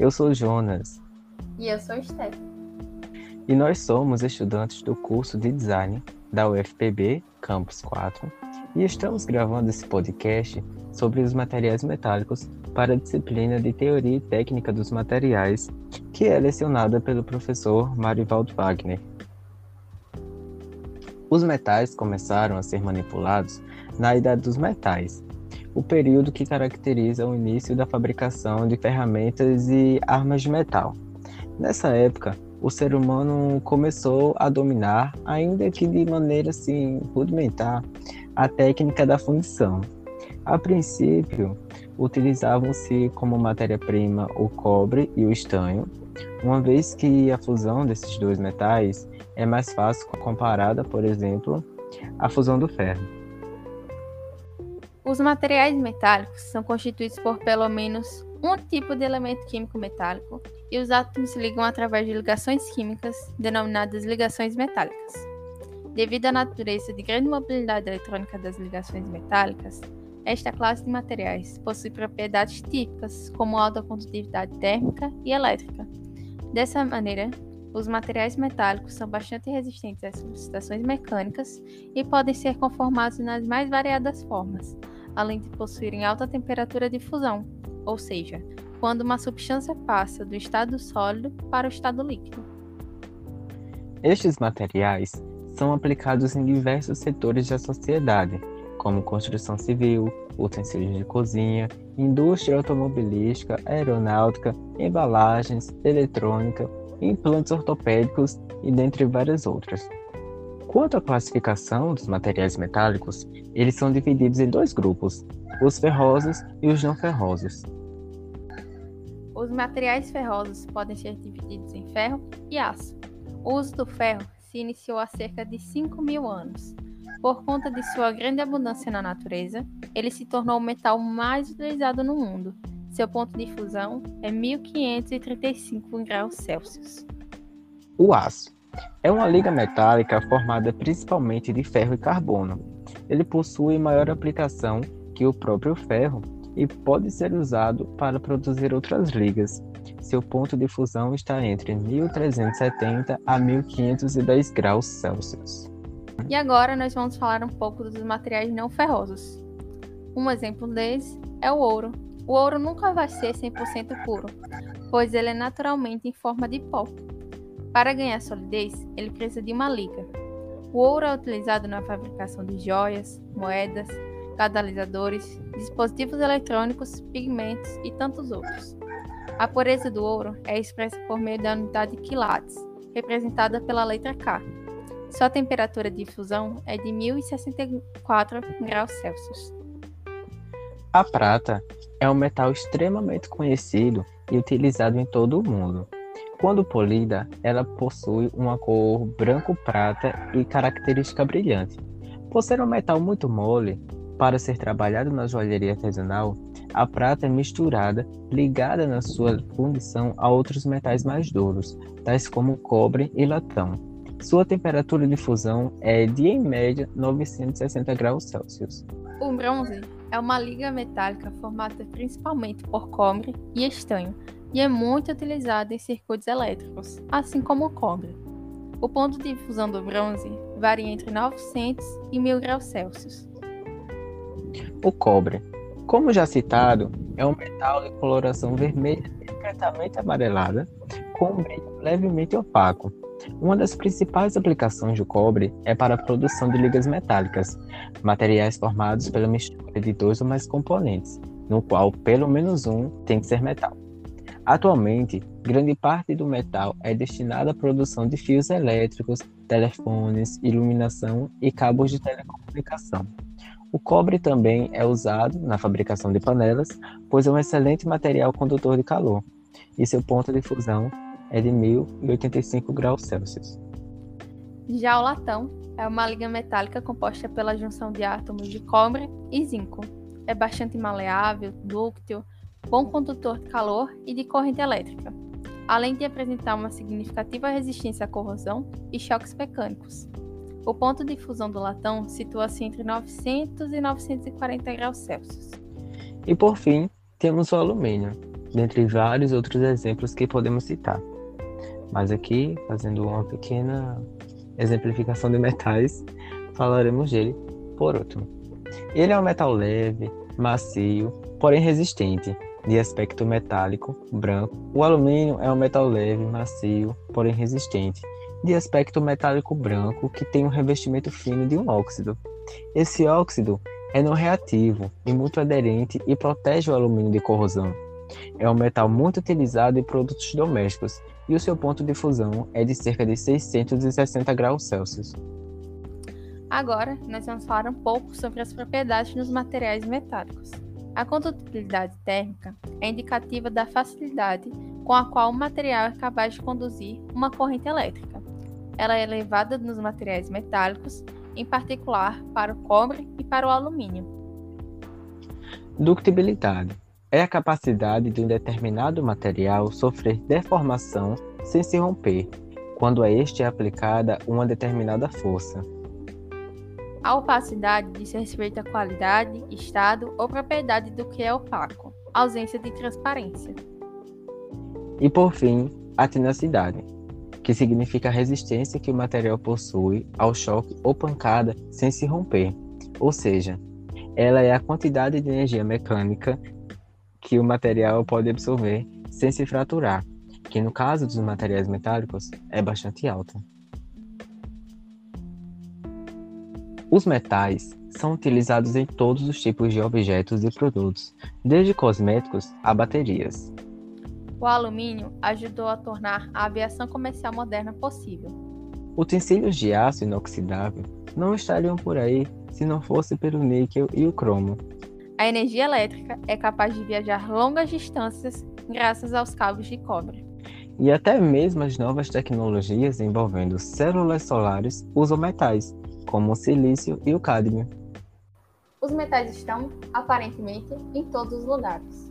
Eu sou Jonas. E eu sou Steph. E nós somos estudantes do curso de Design da UFPB, Campus 4, e estamos gravando esse podcast sobre os materiais metálicos para a disciplina de Teoria e Técnica dos Materiais, que é lecionada pelo professor Marivaldo Wagner. Os metais começaram a ser manipulados na Idade dos Metais, o período que caracteriza o início da fabricação de ferramentas e armas de metal. Nessa época, o ser humano começou a dominar, ainda que de maneira assim rudimentar, a técnica da fundição. A princípio, utilizavam-se como matéria-prima o cobre e o estanho, uma vez que a fusão desses dois metais é mais fácil comparada, por exemplo, à fusão do ferro. Os materiais metálicos são constituídos por pelo menos um tipo de elemento químico metálico e os átomos se ligam através de ligações químicas denominadas ligações metálicas. Devido à natureza de grande mobilidade eletrônica das ligações metálicas, esta classe de materiais possui propriedades típicas como alta condutividade térmica e elétrica. Dessa maneira, os materiais metálicos são bastante resistentes às solicitações mecânicas e podem ser conformados nas mais variadas formas, além de possuírem alta temperatura de fusão, ou seja, quando uma substância passa do estado sólido para o estado líquido. Estes materiais são aplicados em diversos setores da sociedade, como construção civil, utensílios de cozinha, indústria automobilística, aeronáutica, embalagens, eletrônica, implantes ortopédicos e dentre várias outras. Quanto à classificação dos materiais metálicos, eles são divididos em dois grupos, os ferrosos e os não ferrosos. Os materiais ferrosos podem ser divididos em ferro e aço. O uso do ferro se iniciou há cerca de 5 mil anos. Por conta de sua grande abundância na natureza, ele se tornou o metal mais utilizado no mundo. Seu ponto de fusão é 1535 graus Celsius. O aço é uma liga metálica formada principalmente de ferro e carbono. Ele possui maior aplicação que o próprio ferro e pode ser usado para produzir outras ligas. Seu ponto de fusão está entre 1370 a 1510 graus Celsius. E agora nós vamos falar um pouco dos materiais não ferrosos. Um exemplo deles é o ouro. O ouro nunca vai ser 100% puro, pois ele é naturalmente em forma de pó. Para ganhar solidez, ele precisa de uma liga. O ouro é utilizado na fabricação de joias, moedas, catalisadores, dispositivos eletrônicos, pigmentos e tantos outros. A pureza do ouro é expressa por meio da unidade quilates, representada pela letra K. Sua temperatura de fusão é de 1064 graus Celsius. A prata é um metal extremamente conhecido e utilizado em todo o mundo. Quando polida, ela possui uma cor branco-prata e característica brilhante. Por ser um metal muito mole, para ser trabalhado na joalheria artesanal, a prata é misturada, ligada na sua fundição a outros metais mais duros, tais como cobre e latão. Sua temperatura de fusão é de, em média, 960 graus Celsius. O bronze é uma liga metálica formada principalmente por cobre e estanho, e é muito utilizado em circuitos elétricos, assim como o cobre. O ponto de fusão do bronze varia entre 900 e 1000 graus Celsius. O cobre, como já citado, é um metal de coloração vermelha discretamente amarelada, com um brilho levemente opaco. Uma das principais aplicações do cobre é para a produção de ligas metálicas, materiais formados pela mistura de dois ou mais componentes, no qual pelo menos um tem que ser metal. Atualmente, grande parte do metal é destinada à produção de fios elétricos, telefones, iluminação e cabos de telecomunicação. O cobre também é usado na fabricação de panelas, pois é um excelente material condutor de calor, e seu ponto de fusão é de 1085 graus Celsius. Já o latão é uma liga metálica composta pela junção de átomos de cobre e zinco. É bastante maleável, dúctil, bom condutor de calor e de corrente elétrica, além de apresentar uma significativa resistência à corrosão e choques mecânicos. O ponto de fusão do latão situa-se entre 900 e 940 graus Celsius. E por fim, temos o alumínio. dentre vários outros exemplos que podemos citar. Mas aqui, fazendo uma pequena exemplificação de metais, falaremos dele por último. Ele é um metal leve, macio, porém resistente, de aspecto metálico, branco. O alumínio é um metal leve, macio, porém resistente, de aspecto metálico branco que tem um revestimento fino de um óxido. Esse óxido é não reativo e muito aderente e protege o alumínio de corrosão. É um metal muito utilizado em produtos domésticos e o seu ponto de fusão é de cerca de 660 graus Celsius. Agora, nós vamos falar um pouco sobre as propriedades dos materiais metálicos. A condutibilidade térmica é indicativa da facilidade com a qual o material é capaz de conduzir uma corrente elétrica. Ela é elevada nos materiais metálicos, em particular para o cobre e para o alumínio. Ductibilidade é a capacidade de um determinado material sofrer deformação sem se romper, quando a este é aplicada uma determinada força. A opacidade diz respeito à qualidade, estado ou propriedade do que é opaco, ausência de transparência. E por fim, a tenacidade, que significa a resistência que o material possui ao choque ou pancada sem se romper, ou seja, ela é a quantidade de energia mecânica que o material pode absorver sem se fraturar, que no caso dos materiais metálicos é bastante alta. Os metais são utilizados em todos os tipos de objetos e produtos, desde cosméticos a baterias. O alumínio ajudou a tornar a aviação comercial moderna possível. Utensílios de aço inoxidável não estariam por aí se não fosse pelo níquel e o cromo. A energia elétrica é capaz de viajar longas distâncias graças aos cabos de cobre. E até mesmo as novas tecnologias envolvendo células solares usam metais, como o silício e o cádmio. Os metais estão, aparentemente, em todos os lugares.